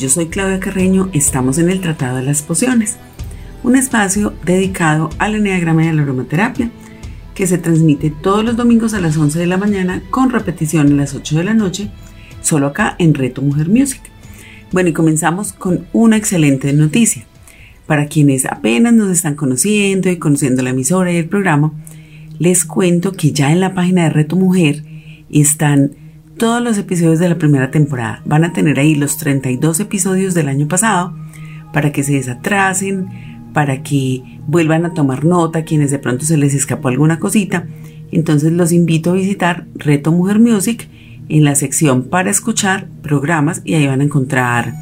Yo soy Claudia Carreño, estamos en el Tratado de las Pociones, un espacio dedicado al eneagrama y a la aromaterapia que se transmite todos los domingos a las 11 de la mañana con repetición a las 8 de la noche, solo acá en Reto Mujer Music. Bueno, y comenzamos con una excelente noticia. Para quienes apenas nos están conociendo y conociendo la emisora y el programa, les cuento que ya en la página de Reto Mujer están todos los episodios de la primera temporada. Van a tener ahí los 32 episodios del año pasado para que se desatrasen, para que vuelvan a tomar nota quienes de pronto se les escapó alguna cosita. Entonces los invito a visitar Reto Mujer Music en la sección para escuchar programas y ahí van a encontrar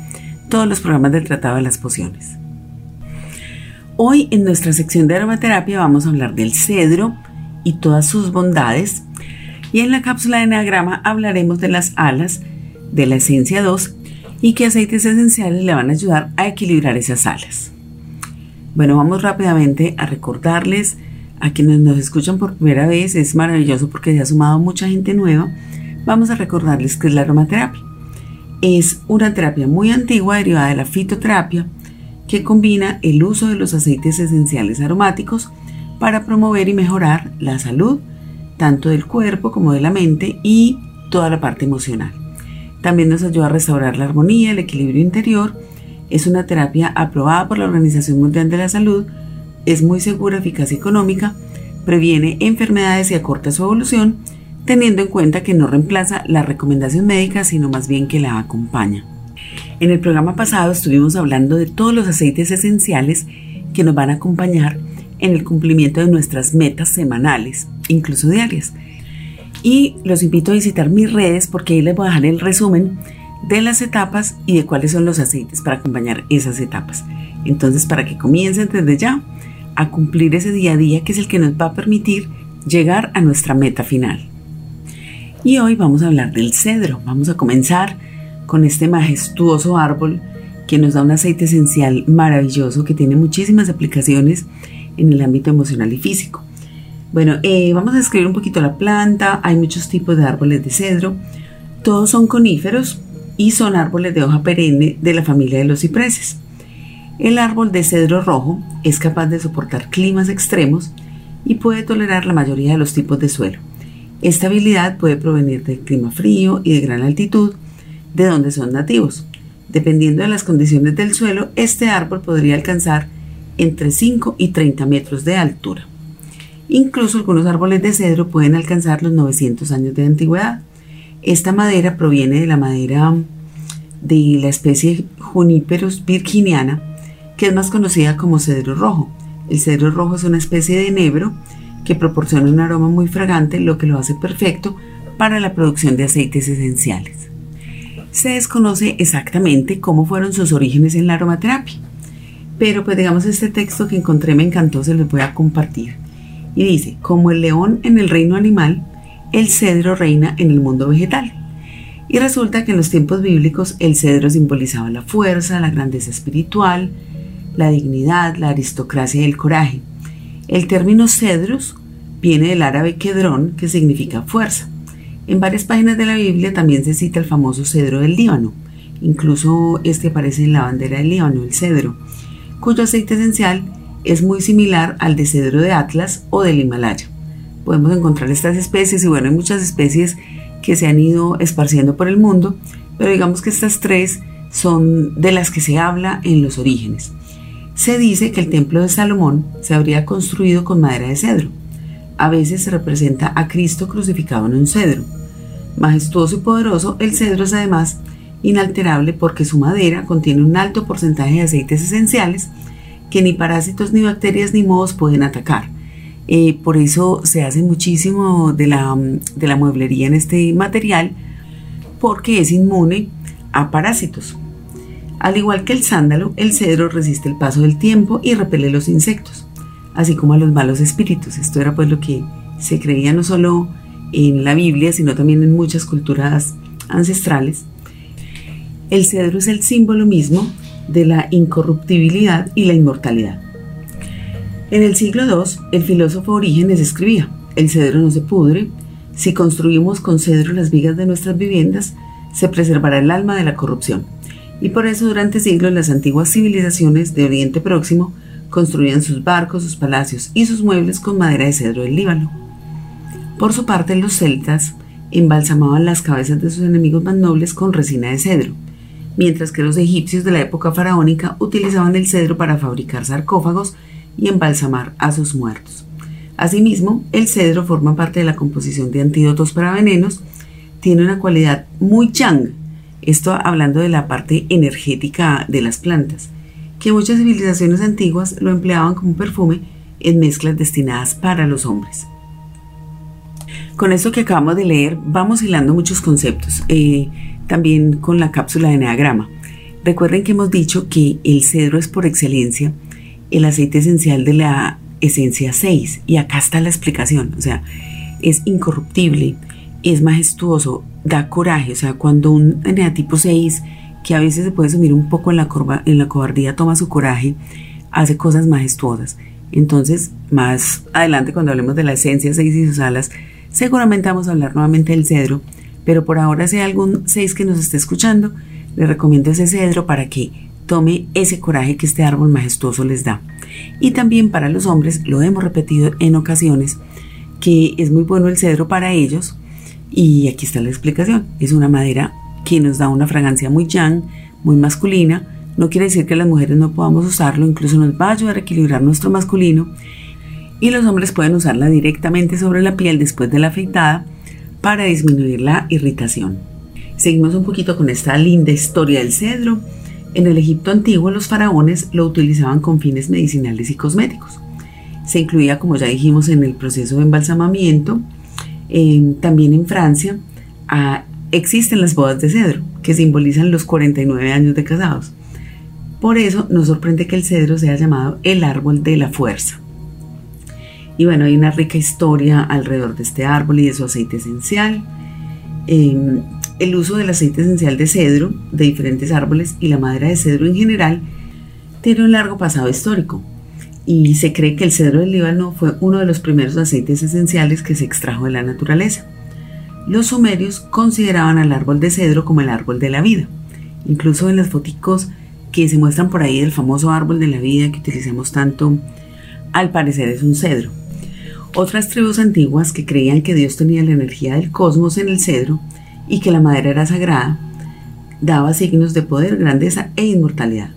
todos los programas del Tratado de las Pociones. Hoy en nuestra sección de aromaterapia vamos a hablar del cedro y todas sus bondades y en la cápsula de Enneagrama hablaremos de las alas de la esencia 2 y qué aceites esenciales le van a ayudar a equilibrar esas alas. Bueno, vamos rápidamente a recordarles a quienes nos escuchan por primera vez, es maravilloso porque se ha sumado mucha gente nueva. Vamos a recordarles qué es la aromaterapia. Es una terapia muy antigua derivada de la fitoterapia que combina el uso de los aceites esenciales aromáticos para promover y mejorar la salud, tanto del cuerpo como de la mente y toda la parte emocional. También nos ayuda a restaurar la armonía, el equilibrio interior. Es una terapia aprobada por la Organización Mundial de la Salud, es muy segura, eficaz y económica, previene enfermedades y acorta su evolución, teniendo en cuenta que no reemplaza la recomendación médica, sino más bien que la acompaña. En el programa pasado estuvimos hablando de todos los aceites esenciales que nos van a acompañar en el cumplimiento de nuestras metas semanales, incluso diarias. Y los invito a visitar mis redes porque ahí les voy a dejar el resumen de las etapas y de cuáles son los aceites para acompañar esas etapas. Entonces, para que comiencen desde ya a cumplir ese día a día que es el que nos va a permitir llegar a nuestra meta final. Y hoy vamos a hablar del cedro. Vamos a comenzar con este majestuoso árbol que nos da un aceite esencial maravilloso que tiene muchísimas aplicaciones en el ámbito emocional y físico. Bueno, eh, vamos a describir un poquito la planta. Hay muchos tipos de árboles de cedro. Todos son coníferos y son árboles de hoja perenne de la familia de los cipreses. El árbol de cedro rojo es capaz de soportar climas extremos y puede tolerar la mayoría de los tipos de suelo. Esta habilidad puede provenir del clima frío y de gran altitud, de donde son nativos. Dependiendo de las condiciones del suelo, este árbol podría alcanzar entre 5 y 30 metros de altura. Incluso algunos árboles de cedro pueden alcanzar los 900 años de antigüedad. Esta madera proviene de la madera de la especie Juniperus virginiana, que es más conocida como cedro rojo. El cedro rojo es una especie de enebro que proporciona un aroma muy fragante, lo que lo hace perfecto para la producción de aceites esenciales. Se desconoce exactamente cómo fueron sus orígenes en la aromaterapia. Pero pues digamos este texto que encontré me encantó, se los voy a compartir. Y dice, como el león en el reino animal, el cedro reina en el mundo vegetal. Y resulta que en los tiempos bíblicos el cedro simbolizaba la fuerza, la grandeza espiritual, la dignidad, la aristocracia y el coraje. El término cedros viene del árabe kedrón, que significa fuerza. En varias páginas de la Biblia también se cita el famoso cedro del Líbano. Incluso este aparece en la bandera del Líbano, el cedro cuyo aceite esencial es muy similar al de cedro de Atlas o del Himalaya. Podemos encontrar estas especies y bueno, hay muchas especies que se han ido esparciendo por el mundo, pero digamos que estas tres son de las que se habla en los orígenes. Se dice que el templo de Salomón se habría construido con madera de cedro. A veces se representa a Cristo crucificado en un cedro. Majestuoso y poderoso, el cedro es además inalterable porque su madera contiene un alto porcentaje de aceites esenciales que ni parásitos ni bacterias ni mohos pueden atacar. Eh, por eso se hace muchísimo de la, de la mueblería en este material porque es inmune a parásitos. Al igual que el sándalo, el cedro resiste el paso del tiempo y repele los insectos, así como a los malos espíritus. Esto era pues lo que se creía no solo en la Biblia, sino también en muchas culturas ancestrales. El cedro es el símbolo mismo de la incorruptibilidad y la inmortalidad. En el siglo II, el filósofo Orígenes escribía, el cedro no se pudre, si construimos con cedro las vigas de nuestras viviendas, se preservará el alma de la corrupción. Y por eso durante siglos las antiguas civilizaciones de Oriente Próximo construían sus barcos, sus palacios y sus muebles con madera de cedro del Líbano. Por su parte, los celtas embalsamaban las cabezas de sus enemigos más nobles con resina de cedro, mientras que los egipcios de la época faraónica utilizaban el cedro para fabricar sarcófagos y embalsamar a sus muertos. Asimismo, el cedro forma parte de la composición de antídotos para venenos, tiene una cualidad muy yang, esto hablando de la parte energética de las plantas, que muchas civilizaciones antiguas lo empleaban como perfume en mezclas destinadas para los hombres. Con esto que acabamos de leer, vamos hilando muchos conceptos, eh, también con la cápsula de Enneagrama. Recuerden que hemos dicho que el cedro es por excelencia el aceite esencial de la esencia 6, y acá está la explicación, o sea, es incorruptible, es majestuoso, da coraje, o sea, cuando un eneatipo 6, que a veces se puede sumir un poco en la, en la cobardía, toma su coraje, hace cosas majestuosas. Entonces, más adelante, cuando hablemos de la esencia 6 y sus alas, seguramente vamos a hablar nuevamente del cedro, pero por ahora, si hay algún 6 que nos esté escuchando, le recomiendo ese cedro para que tome ese coraje que este árbol majestuoso les da. Y también para los hombres, lo hemos repetido en ocasiones, que es muy bueno el cedro para ellos. Y aquí está la explicación. Es una madera que nos da una fragancia muy yang, muy masculina. No quiere decir que las mujeres no podamos usarlo, incluso nos va a ayudar a equilibrar nuestro masculino. Y los hombres pueden usarla directamente sobre la piel después de la afeitada para disminuir la irritación. Seguimos un poquito con esta linda historia del cedro. En el Egipto antiguo los faraones lo utilizaban con fines medicinales y cosméticos. Se incluía, como ya dijimos, en el proceso de embalsamamiento. también en Francia ah, existen las bodas de cedro, que simbolizan los 49 años de casados. Por eso nos sorprende que el cedro sea llamado el árbol de la fuerza. Y bueno, hay una rica historia alrededor de este árbol y de su aceite esencial. Em, el uso del aceite esencial de cedro de diferentes árboles y la madera de cedro en general tiene un largo pasado histórico y se cree que el cedro del Líbano fue uno de los primeros aceites esenciales que se extrajo de la naturaleza. Los sumerios consideraban al árbol de cedro como el árbol de la vida. Incluso en las fotos que se muestran por ahí del famoso árbol de la vida que utilizamos tanto, al parecer es un cedro. Otras tribus antiguas que creían que Dios tenía la energía del cosmos en el cedro y que la madera era sagrada, daba signos de poder, grandeza e inmortalidad.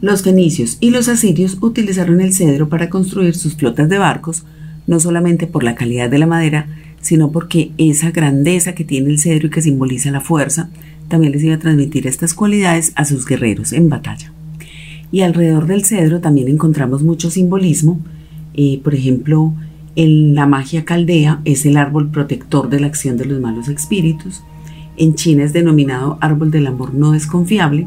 Los fenicios y los asirios utilizaron el cedro para construir sus flotas de barcos, no solamente por la calidad de la madera, sino porque esa grandeza que tiene el cedro y que simboliza la fuerza, también les iba a transmitir estas cualidades a sus guerreros en batalla. Y alrededor del cedro también encontramos mucho simbolismo, eh, por ejemplo, en la magia caldea es el árbol protector de la acción de los malos espíritus. En China es denominado árbol del amor no desconfiable.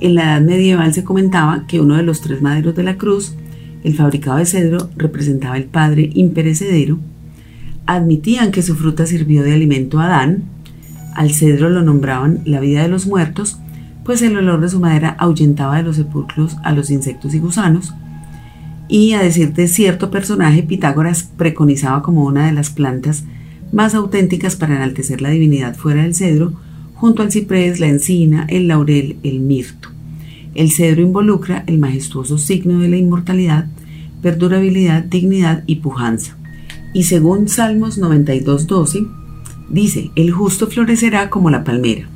En la Edad Medieval se comentaba que uno de los tres maderos de la cruz, el fabricado de cedro, representaba el Padre imperecedero. Admitían que su fruta sirvió de alimento a Adán. Al cedro lo nombraban la vida de los muertos, pues el olor de su madera ahuyentaba de los sepulcros a los insectos y gusanos y a decir de cierto personaje, Pitágoras preconizaba como una de las plantas más auténticas para enaltecer la divinidad fuera del cedro, junto al ciprés, la encina, el laurel, el mirto. El cedro involucra el majestuoso signo de la inmortalidad, perdurabilidad, dignidad y pujanza. Y según Salmos 92.12, dice, el justo florecerá como la palmera,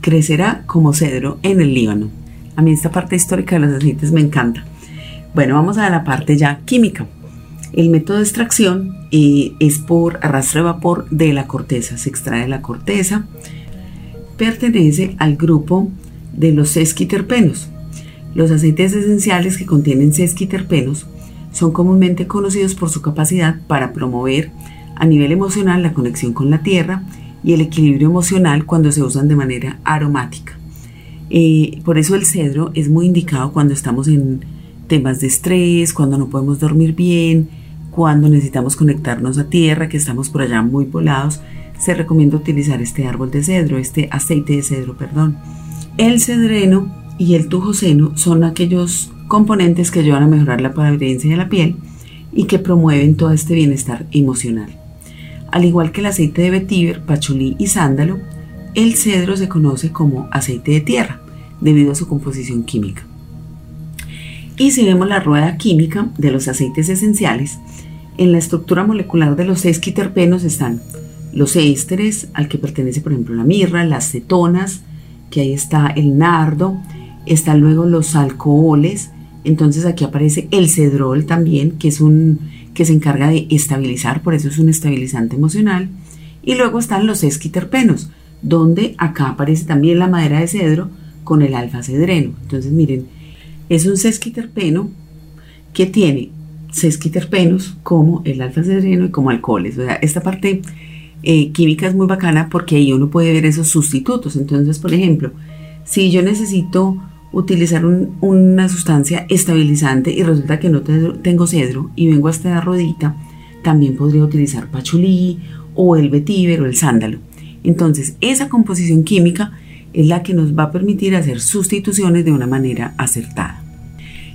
crecerá como cedro en el Líbano. A mí esta parte histórica de los aceites me encanta bueno, vamos a la parte ya química. El método de extracción eh, es por arrastre de vapor de la corteza. Se extrae la corteza. Pertenece al grupo de los sesquiterpenos. Los aceites esenciales que contienen sesquiterpenos son comúnmente conocidos por su capacidad para promover a nivel emocional la conexión con la tierra y el equilibrio emocional cuando se usan de manera aromática. Eh, por eso el cedro es muy indicado cuando estamos en temas de estrés, cuando no podemos dormir bien, cuando necesitamos conectarnos a tierra, que estamos por allá muy volados, se recomienda utilizar este árbol de cedro, este aceite de cedro, perdón. El cedreno y el tujoceno son aquellos componentes que ayudan a mejorar la apariencia de la piel y que promueven todo este bienestar emocional. Al igual que el aceite de vetiver, pachulí y sándalo, el cedro se conoce como aceite de tierra debido a su composición química. Y si vemos la rueda química de los aceites esenciales, en la estructura molecular de los esquiterpenos están los ésteres, al que pertenece por ejemplo la mirra, las cetonas, que ahí está el nardo, están luego los alcoholes, entonces aquí aparece el cedrol también, que es un que se encarga de estabilizar, por eso es un estabilizante emocional, y luego están los esquiterpenos, donde acá aparece también la madera de cedro con el alfa-cedreno. Entonces miren, es un sesquiterpeno que tiene sesquiterpenos como el alfa-cedreno y como alcoholes. O sea, esta parte eh, química es muy bacana porque ahí uno puede ver esos sustitutos. Entonces, por ejemplo, si yo necesito utilizar una sustancia estabilizante y resulta que no tengo cedro y vengo hasta la rodita, también podría utilizar pachulí o el vetiver o el sándalo. Entonces, esa composición química es la que nos va a permitir hacer sustituciones de una manera acertada.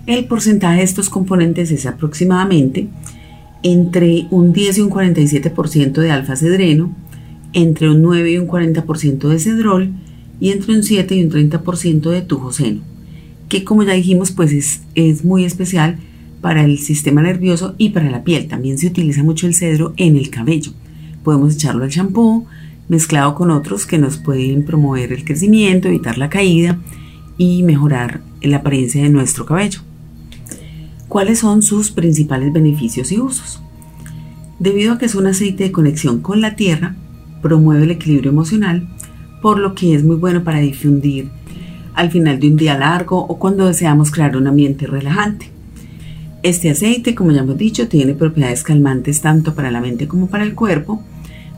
El porcentaje de estos componentes es aproximadamente entre un 10 y un 47% de alfa-cedreno, entre un 9 y un 40% de cedrol y entre un 7 y un 30% de tujoceno, que como ya dijimos pues es, es muy especial para el sistema nervioso y para la piel. También se utiliza mucho el cedro en el cabello. Podemos echarlo al champú mezclado con otros que nos pueden promover el crecimiento, evitar la caída y mejorar la apariencia de nuestro cabello. ¿Cuáles son sus principales beneficios y usos? Debido a que es un aceite de conexión con la tierra, promueve el equilibrio emocional, por lo que es muy bueno para difundir al final de un día largo o cuando deseamos crear un ambiente relajante. Este aceite, como ya hemos dicho, tiene propiedades calmantes tanto para la mente como para el cuerpo.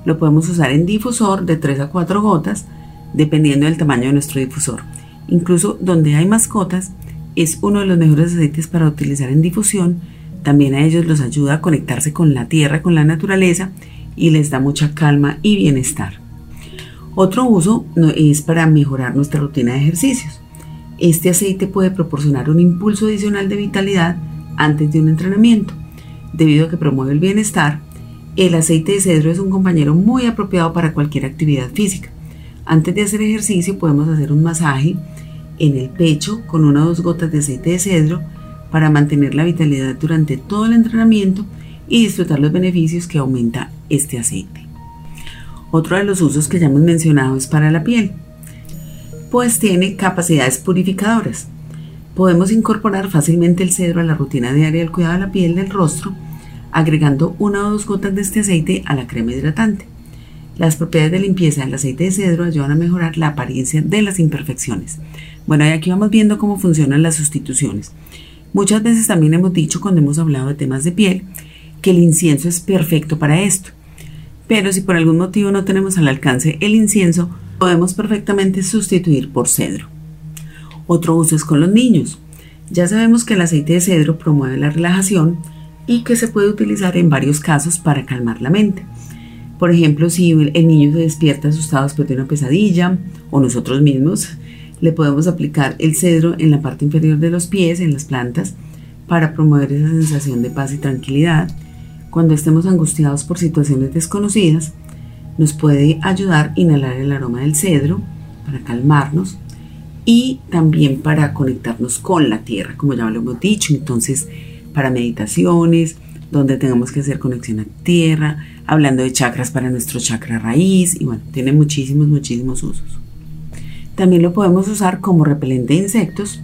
Lo podemos usar en difusor de 3 a 4 gotas, dependiendo del tamaño de nuestro difusor. Incluso donde hay mascotas, es uno de los mejores aceites para utilizar en difusión. También a ellos los ayuda a conectarse con la tierra, con la naturaleza y les da mucha calma y bienestar. Otro uso es para mejorar nuestra rutina de ejercicios. Este aceite puede proporcionar un impulso adicional de vitalidad antes de un entrenamiento. Debido a que promueve el bienestar, el aceite de cedro es un compañero muy apropiado para cualquier actividad física. Antes de hacer ejercicio podemos hacer un masaje en el pecho con una o dos gotas de aceite de cedro para mantener la vitalidad durante todo el entrenamiento y disfrutar los beneficios que aumenta este aceite. Otro de los usos que ya hemos mencionado es para la piel, pues tiene capacidades purificadoras. Podemos incorporar fácilmente el cedro a la rutina diaria del cuidado de la piel del rostro, agregando una o dos gotas de este aceite a la crema hidratante. Las propiedades de limpieza del aceite de cedro ayudan a mejorar la apariencia de las imperfecciones. Bueno, y aquí vamos viendo cómo funcionan las sustituciones. Muchas veces también hemos dicho cuando hemos hablado de temas de piel que el incienso es perfecto para esto. Pero si por algún motivo no tenemos al alcance el incienso, podemos perfectamente sustituir por cedro. Otro uso es con los niños. Ya sabemos que el aceite de cedro promueve la relajación y que se puede utilizar en varios casos para calmar la mente. Por ejemplo, si el niño se despierta asustado después de una pesadilla o nosotros mismos, le podemos aplicar el cedro en la parte inferior de los pies, en las plantas, para promover esa sensación de paz y tranquilidad. Cuando estemos angustiados por situaciones desconocidas, nos puede ayudar a inhalar el aroma del cedro para calmarnos y también para conectarnos con la tierra, como ya lo hemos dicho. Entonces, para meditaciones, donde tengamos que hacer conexión a tierra, hablando de chakras para nuestro chakra raíz y bueno, tiene muchísimos, muchísimos usos. También lo podemos usar como repelente de insectos.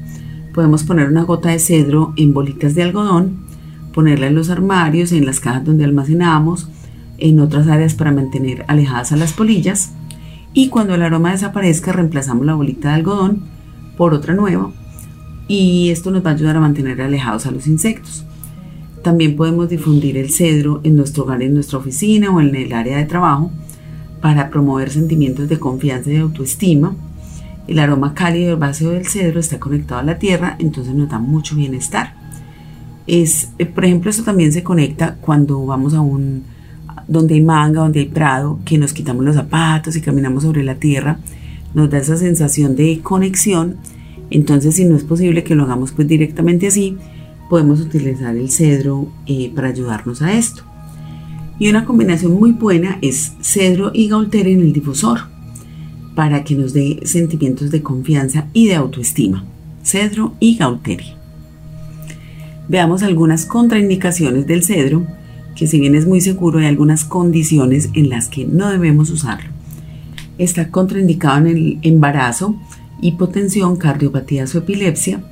Podemos poner una gota de cedro en bolitas de algodón, ponerla en los armarios, en las cajas donde almacenamos, en otras áreas para mantener alejadas a las polillas. Y cuando el aroma desaparezca, reemplazamos la bolita de algodón por otra nueva. Y esto nos va a ayudar a mantener alejados a los insectos. También podemos difundir el cedro en nuestro hogar, en nuestra oficina o en el área de trabajo para promover sentimientos de confianza y autoestima El aroma cálido herbáceo del cedro está conectado a la tierra, entonces nos da mucho bienestar. Es, eh, por ejemplo, esto también se conecta cuando vamos a un donde hay manga, donde hay prado, que nos quitamos los zapatos y caminamos sobre la tierra, nos da esa sensación de conexión. Entonces, si no es posible que lo hagamos pues directamente así, podemos utilizar el cedro eh, para ayudarnos a esto. Y una combinación muy buena es cedro y gaulteria en el difusor, para que nos dé sentimientos de confianza y de autoestima. Cedro y gaulteria. Veamos algunas contraindicaciones del cedro, que si bien es muy seguro hay algunas condiciones en las que no debemos usarlo. Está contraindicado en el embarazo, hipotensión, cardiopatías o epilepsia.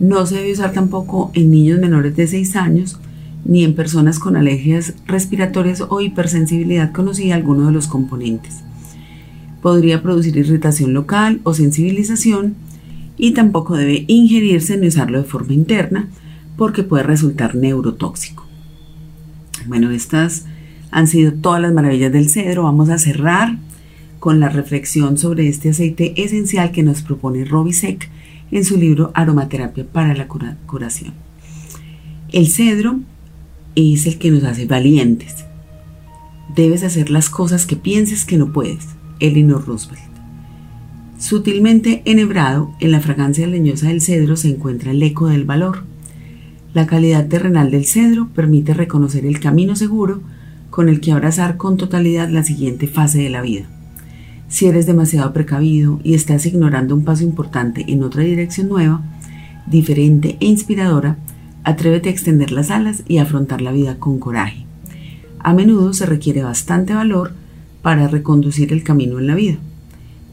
No se debe usar tampoco en niños menores de 6 años ni en personas con alergias respiratorias o hipersensibilidad conocida alguno de los componentes. Podría producir irritación local o sensibilización y tampoco debe ingerirse ni usarlo de forma interna porque puede resultar neurotóxico. Bueno, estas han sido todas las maravillas del cedro. Vamos a cerrar con la reflexión sobre este aceite esencial que nos propone Robisek en su libro Aromaterapia para la curación. El cedro es el que nos hace valientes. Debes hacer las cosas que pienses que no puedes. Elinor Roosevelt. Sutilmente enhebrado, en la fragancia leñosa del cedro se encuentra el eco del valor. La calidad terrenal del cedro permite reconocer el camino seguro con el que abrazar con totalidad la siguiente fase de la vida. Si eres demasiado precavido y estás ignorando un paso importante en otra dirección nueva, diferente e inspiradora, Atrévete a extender las alas y afrontar la vida con coraje. A menudo se requiere bastante valor para reconducir el camino en la vida.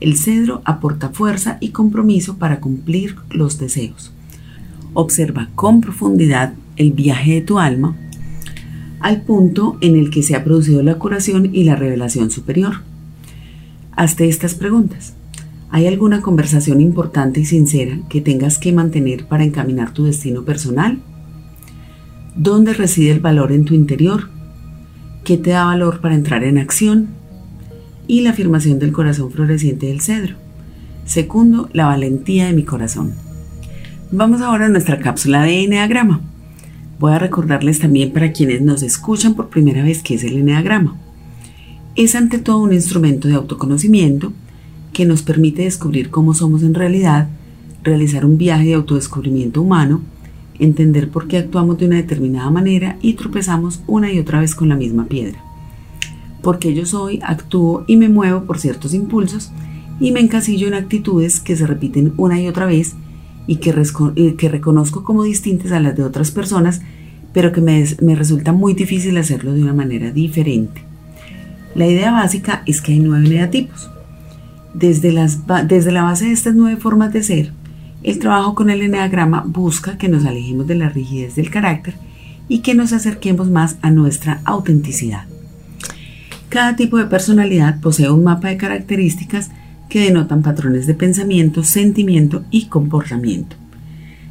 El cedro aporta fuerza y compromiso para cumplir los deseos. Observa con profundidad el viaje de tu alma al punto en el que se ha producido la curación y la revelación superior. Hazte estas preguntas. ¿Hay alguna conversación importante y sincera que tengas que mantener para encaminar tu destino personal? ¿Dónde reside el valor en tu interior? ¿Qué te da valor para entrar en acción? Y la afirmación del corazón floreciente del cedro. Segundo, la valentía de mi corazón. Vamos ahora a nuestra cápsula de Enneagrama. Voy a recordarles también para quienes nos escuchan por primera vez qué es el Enneagrama. Es ante todo un instrumento de autoconocimiento que nos permite descubrir cómo somos en realidad, realizar un viaje de autodescubrimiento humano entender por qué actuamos de una determinada manera y tropezamos una y otra vez con la misma piedra. Porque yo soy, actúo y me muevo por ciertos impulsos y me encasillo en actitudes que se repiten una y otra vez y que, que reconozco como distintas a las de otras personas, pero que me resulta muy difícil hacerlo de una manera diferente. La idea básica es que hay nueve negatipos. Desde, las, desde la base de estas nueve formas de ser, el trabajo con el eneagrama busca que nos alejemos de la rigidez del carácter y que nos acerquemos más a nuestra autenticidad. Cada tipo de personalidad posee un mapa de características que denotan patrones de pensamiento, sentimiento y comportamiento.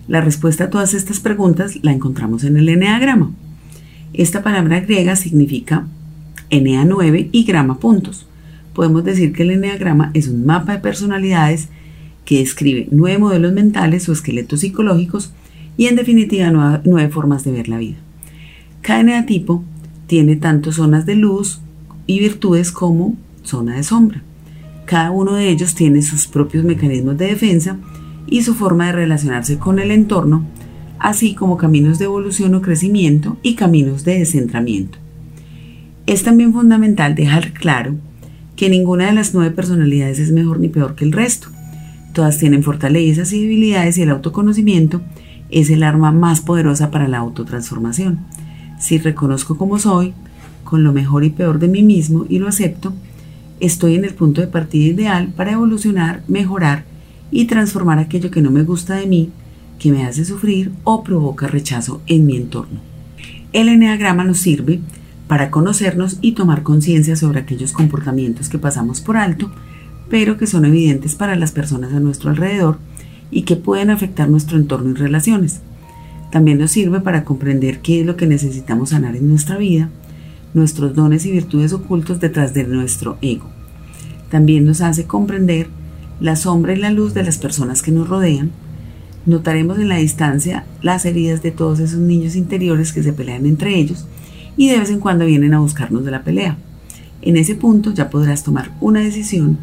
La respuesta a todas estas preguntas la encontramos en el eneagrama. Esta palabra griega significa Enea 9 y grama puntos. Podemos decir que el eneagrama es un mapa de personalidades que describe nueve modelos mentales o esqueletos psicológicos y en definitiva nueve, formas de ver la vida. Cada eneatipo tiene tanto zonas de luz y virtudes como zona de sombra. Cada uno de ellos tiene sus propios mecanismos de defensa y su forma de relacionarse con el entorno, así como caminos de evolución o crecimiento y caminos de descentramiento. Es también fundamental dejar claro que ninguna de las nueve personalidades es mejor ni peor que el resto. Todas tienen fortalezas y debilidades y el autoconocimiento es el arma más poderosa para la autotransformación. Si reconozco como soy, con lo mejor y peor de mí mismo y lo acepto, estoy en el punto de partida ideal para evolucionar, mejorar y transformar aquello que no me gusta de mí, que me hace sufrir o provoca rechazo en mi entorno. El eneagrama nos sirve para conocernos y tomar conciencia sobre aquellos comportamientos que pasamos por alto pero que son evidentes para las personas a nuestro alrededor y que pueden afectar nuestro entorno y relaciones. También nos sirve para comprender qué es lo que necesitamos sanar en nuestra vida, nuestros dones y virtudes ocultos detrás de nuestro ego. También nos hace comprender la sombra y la luz de las personas que nos rodean, notaremos en la distancia las heridas de todos esos niños interiores que se pelean entre ellos y de vez en cuando vienen a buscarnos de la pelea. En ese punto ya podrás tomar una decisión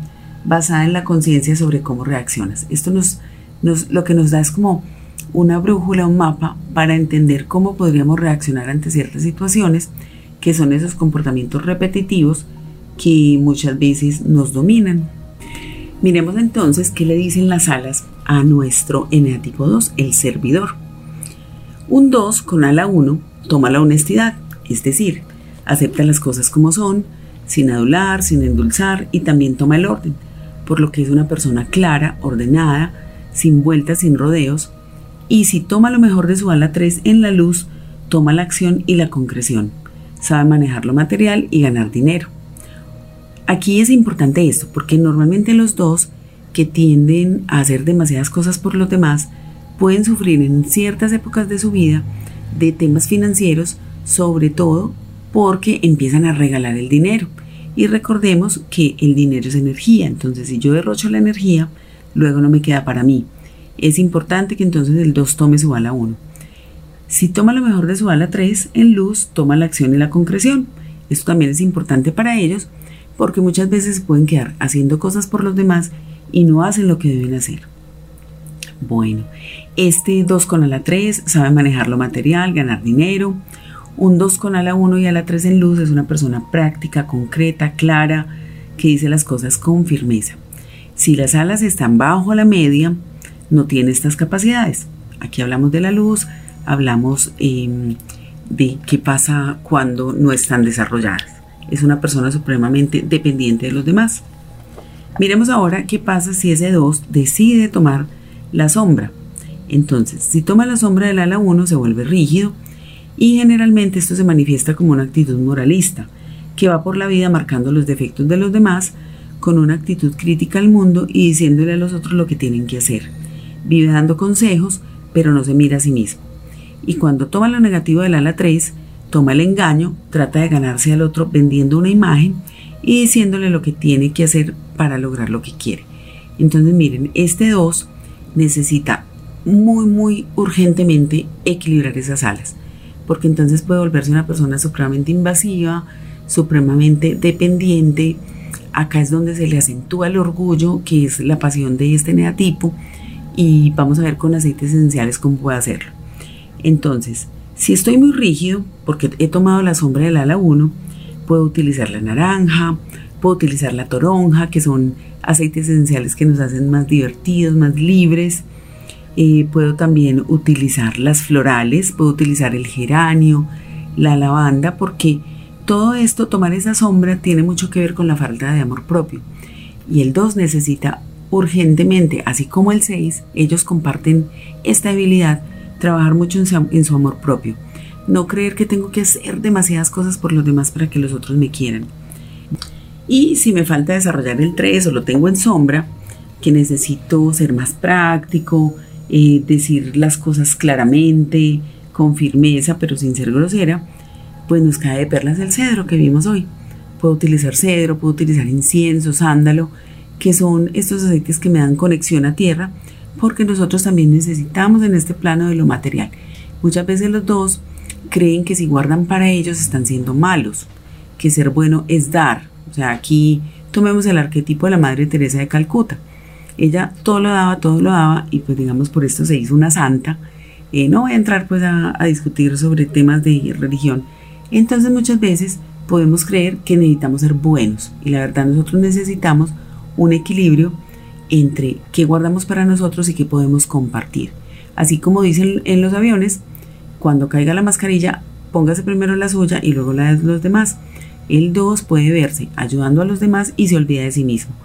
basada en la conciencia sobre cómo reaccionas. Esto nos, nos, lo que nos da es como una brújula, un mapa para entender cómo podríamos reaccionar ante ciertas situaciones que son esos comportamientos repetitivos que muchas veces nos dominan. Miremos entonces qué le dicen las alas a nuestro eneatipo 2, el servidor. Un 2 con ala 1 toma la honestidad, es decir, acepta las cosas como son, sin adular, sin endulzar y también toma el orden, por lo que es una persona clara, ordenada, sin vueltas, sin rodeos, y si toma lo mejor de su ala 3 en la luz, toma la acción y la concreción, sabe manejar lo material y ganar dinero. Aquí es importante esto, porque normalmente los dos que tienden a hacer demasiadas cosas por los demás pueden sufrir en ciertas épocas de su vida de temas financieros, sobre todo porque empiezan a regalar el dinero. Y recordemos que el dinero es energía, entonces si yo derrocho la energía, luego no me queda para mí. Es importante que entonces el 2 tome su ala 1. Si toma lo mejor de su ala 3 en luz, toma la acción y la concreción. Esto también es importante para ellos porque muchas veces pueden quedar haciendo cosas por los demás y no hacen lo que deben hacer. Bueno, este 2 con ala 3 sabe manejar lo material, ganar dinero. Un 2 con ala 1 y ala 3 en luz es una persona práctica, concreta, clara, que dice las cosas con firmeza. Si las alas están bajo la media, no tiene estas capacidades. Aquí hablamos de la luz, hablamos em, de qué pasa cuando no están desarrolladas. Es una persona supremamente dependiente de los demás. Miremos ahora qué pasa si ese 2 decide tomar la sombra. Entonces, si toma la sombra del ala 1 se vuelve rígido y generalmente esto se manifiesta como una actitud moralista, que va por la vida marcando los defectos de los demás con una actitud crítica al mundo y diciéndole a los otros lo que tienen que hacer. Vive dando consejos, pero no se mira a sí mismo. Y cuando toma lo negativo del ala 3, toma el engaño, trata de ganarse al otro vendiendo una imagen y diciéndole lo que tiene que hacer para lograr lo que quiere. Entonces miren, este 2 necesita muy, muy urgentemente equilibrar esas alas, porque entonces puede volverse una persona supremamente invasiva, supremamente dependiente. Acá es donde se le acentúa el orgullo, que es la pasión de este neatipo, y vamos a ver con aceites esenciales cómo puede hacerlo. Entonces, si estoy muy rígido, porque he tomado la sombra del ala 1, puedo utilizar la naranja, puedo utilizar la toronja, que son aceites esenciales que nos hacen más divertidos, más libres. Puedo también utilizar las florales, puedo utilizar el geranio, la lavanda, porque todo esto, tomar esa sombra, tiene mucho que ver con la falta de amor propio. Y el 2 necesita urgentemente, así como el 6, ellos comparten esta habilidad, trabajar mucho en su amor propio. No creer que tengo que hacer demasiadas cosas por los demás para que los otros me quieran. Y si me falta desarrollar el 3 o lo tengo en sombra, que necesito ser más práctico, eh, decir las cosas claramente, con firmeza, pero sin ser grosera, pues nos cae de perlas el cedro que vimos hoy. Puedo utilizar cedro, puedo utilizar incienso, sándalo, que son estos aceites que me dan conexión a tierra, porque nosotros también necesitamos en este plano de lo material. Muchas veces los dos creen que si guardan para ellos están siendo malos, que ser bueno es dar, o sea, aquí tomemos el arquetipo de la Madre Teresa de Calcuta. Ella todo lo daba, todo lo daba y pues digamos por esto se hizo una santa. Eh, no voy a entrar pues a, discutir sobre temas de religión. Entonces muchas veces podemos creer que necesitamos ser buenos y la verdad nosotros necesitamos un equilibrio entre qué guardamos para nosotros y qué podemos compartir. Así como dicen en los aviones, cuando caiga la mascarilla, póngase primero la suya y luego la de los demás. El 2 puede verse ayudando a los demás y se olvida de sí mismo.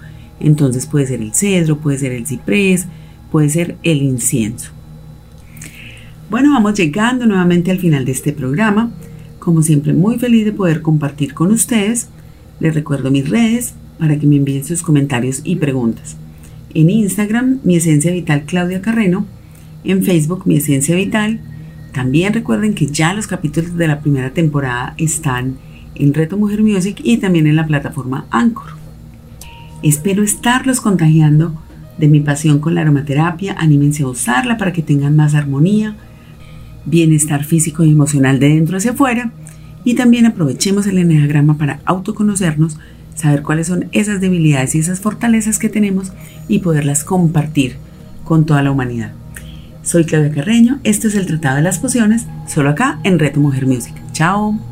Entonces puede ser el cedro, puede ser el ciprés, puede ser el incienso. Bueno, vamos llegando nuevamente al final de este programa. Como siempre, muy feliz de poder compartir con ustedes. Les recuerdo mis redes para que me envíen sus comentarios y preguntas. En Instagram, mi esencia vital Claudia Carreno. En Facebook, mi esencia vital. También recuerden que ya los capítulos de la primera temporada están en Reto Mujer Music y también en la plataforma Anchor. Espero estarlos contagiando de mi pasión con la aromaterapia, anímense a usarla para que tengan más armonía, bienestar físico y emocional de dentro hacia afuera y también aprovechemos el enneagrama para autoconocernos, saber cuáles son esas debilidades y esas fortalezas que tenemos y poderlas compartir con toda la humanidad. Soy Claudia Carreño, este es el Tratado de las Pociones, solo acá en Reto Mujer Music. Chao.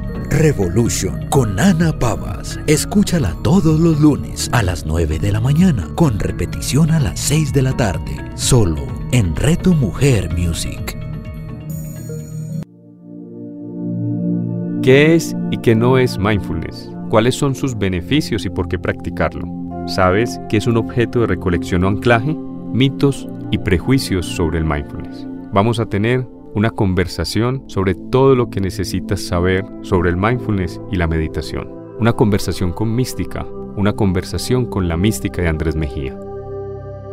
Revolution con Ana Pavas. Escúchala todos los lunes a las 9 de la mañana, con repetición a las 6 de la tarde, solo en Reto Mujer Music. ¿Qué es y qué no es mindfulness? ¿Cuáles son sus beneficios y por qué practicarlo? ¿Sabes qué es un objeto de recolección o anclaje? Mitos y prejuicios sobre el mindfulness. Vamos a tener una conversación sobre todo lo que necesitas saber sobre el mindfulness y la meditación. Una conversación con mística, una conversación con la mística de Andrés Mejía.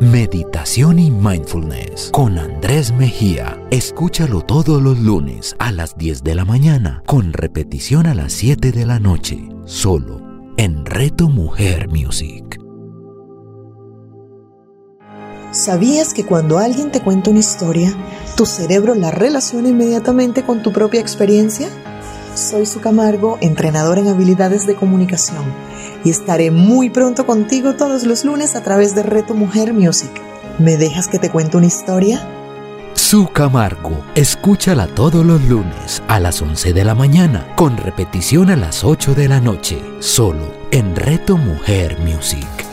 Meditación y Mindfulness con Andrés Mejía. Escúchalo todos los lunes a las 10 de la mañana, con repetición a las 7 de la noche, solo en Reto Mujer Music. ¿Sabías que cuando alguien te cuenta una historia, tu cerebro la relaciona inmediatamente con tu propia experiencia? Soy Su Camargo, entrenador en habilidades de comunicación y estaré muy pronto contigo todos los lunes a través de Reto Mujer Music. ¿Me dejas que te cuente una historia? Su Camargo, escúchala todos los lunes a las 11 de la mañana, con repetición a las 8 de la noche, solo en Reto Mujer Music.